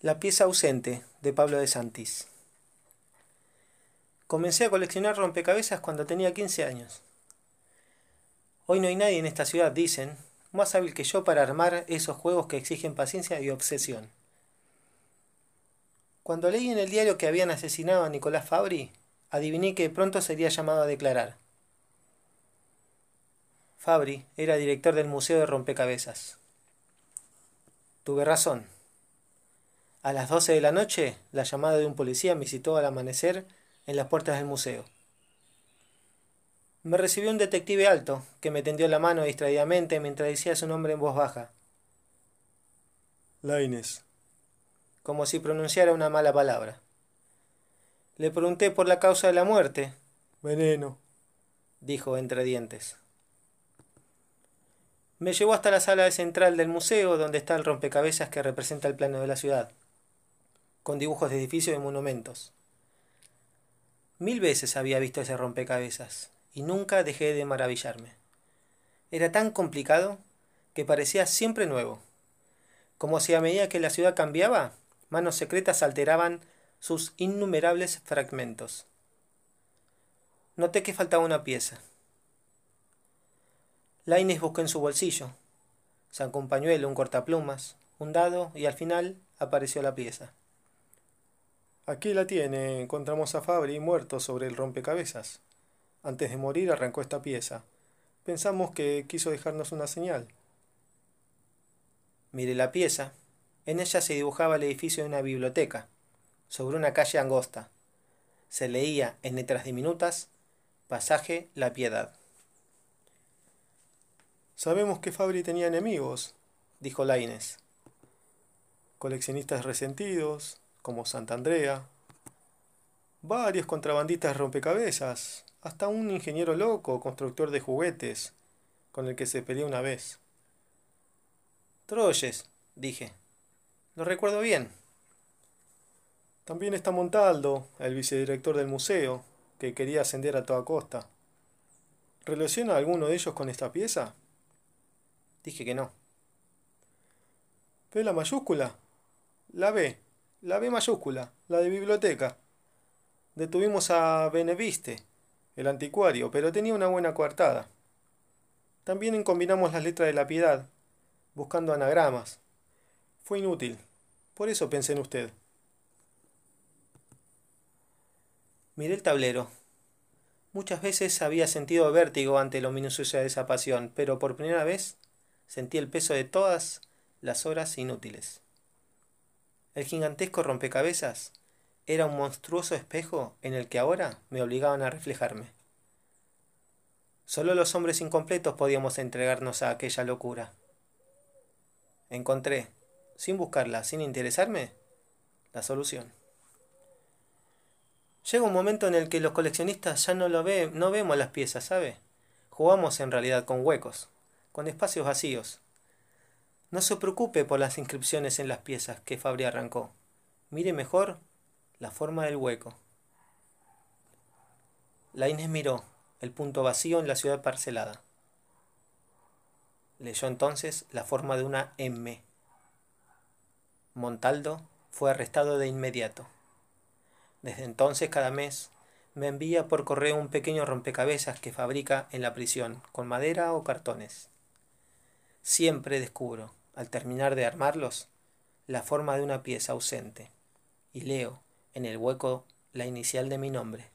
La pieza ausente de Pablo de Santis. Comencé a coleccionar rompecabezas cuando tenía 15 años. Hoy no hay nadie en esta ciudad, dicen, más hábil que yo para armar esos juegos que exigen paciencia y obsesión. Cuando leí en el diario que habían asesinado a Nicolás Fabri, adiviné que pronto sería llamado a declarar. Fabri era director del Museo de Rompecabezas. Tuve razón. A las 12 de la noche, la llamada de un policía me citó al amanecer en las puertas del museo. Me recibió un detective alto, que me tendió la mano distraídamente mientras decía su nombre en voz baja. Laines. Como si pronunciara una mala palabra. Le pregunté por la causa de la muerte. Veneno. Dijo entre dientes. Me llevó hasta la sala central del museo, donde está el rompecabezas que representa el plano de la ciudad con dibujos de edificios y monumentos. Mil veces había visto ese rompecabezas y nunca dejé de maravillarme. Era tan complicado que parecía siempre nuevo, como si a medida que la ciudad cambiaba, manos secretas alteraban sus innumerables fragmentos. Noté que faltaba una pieza. Laines buscó en su bolsillo. Sacó un pañuelo, un cortaplumas, un dado y al final apareció la pieza. Aquí la tiene, encontramos a Fabri muerto sobre el rompecabezas. Antes de morir arrancó esta pieza. Pensamos que quiso dejarnos una señal. Mire la pieza. En ella se dibujaba el edificio de una biblioteca, sobre una calle angosta. Se leía en letras diminutas, pasaje La Piedad. Sabemos que Fabri tenía enemigos, dijo Laines. Coleccionistas resentidos, como Santandrea, varios contrabandistas rompecabezas, hasta un ingeniero loco, constructor de juguetes, con el que se peleó una vez. Troyes, dije. Lo recuerdo bien. También está Montaldo, el vicedirector del museo, que quería ascender a toda costa. ¿Relaciona alguno de ellos con esta pieza? Dije que no. ¿Ve la mayúscula? La B. La B mayúscula, la de biblioteca. Detuvimos a Beneviste, el anticuario, pero tenía una buena coartada. También combinamos las letras de la piedad, buscando anagramas. Fue inútil. Por eso pensé en usted. Miré el tablero. Muchas veces había sentido vértigo ante lo minucioso de esa pasión, pero por primera vez sentí el peso de todas las horas inútiles. El gigantesco rompecabezas era un monstruoso espejo en el que ahora me obligaban a reflejarme. Solo los hombres incompletos podíamos entregarnos a aquella locura. Encontré, sin buscarla, sin interesarme, la solución. Llega un momento en el que los coleccionistas ya no lo no vemos las piezas, ¿sabe? Jugamos en realidad con huecos, con espacios vacíos, no se preocupe por las inscripciones en las piezas que Fabri arrancó. Mire mejor la forma del hueco. La Inés miró el punto vacío en la ciudad parcelada. Leyó entonces la forma de una M. Montaldo fue arrestado de inmediato. Desde entonces cada mes me envía por correo un pequeño rompecabezas que fabrica en la prisión, con madera o cartones. Siempre descubro al terminar de armarlos, la forma de una pieza ausente, y leo en el hueco la inicial de mi nombre.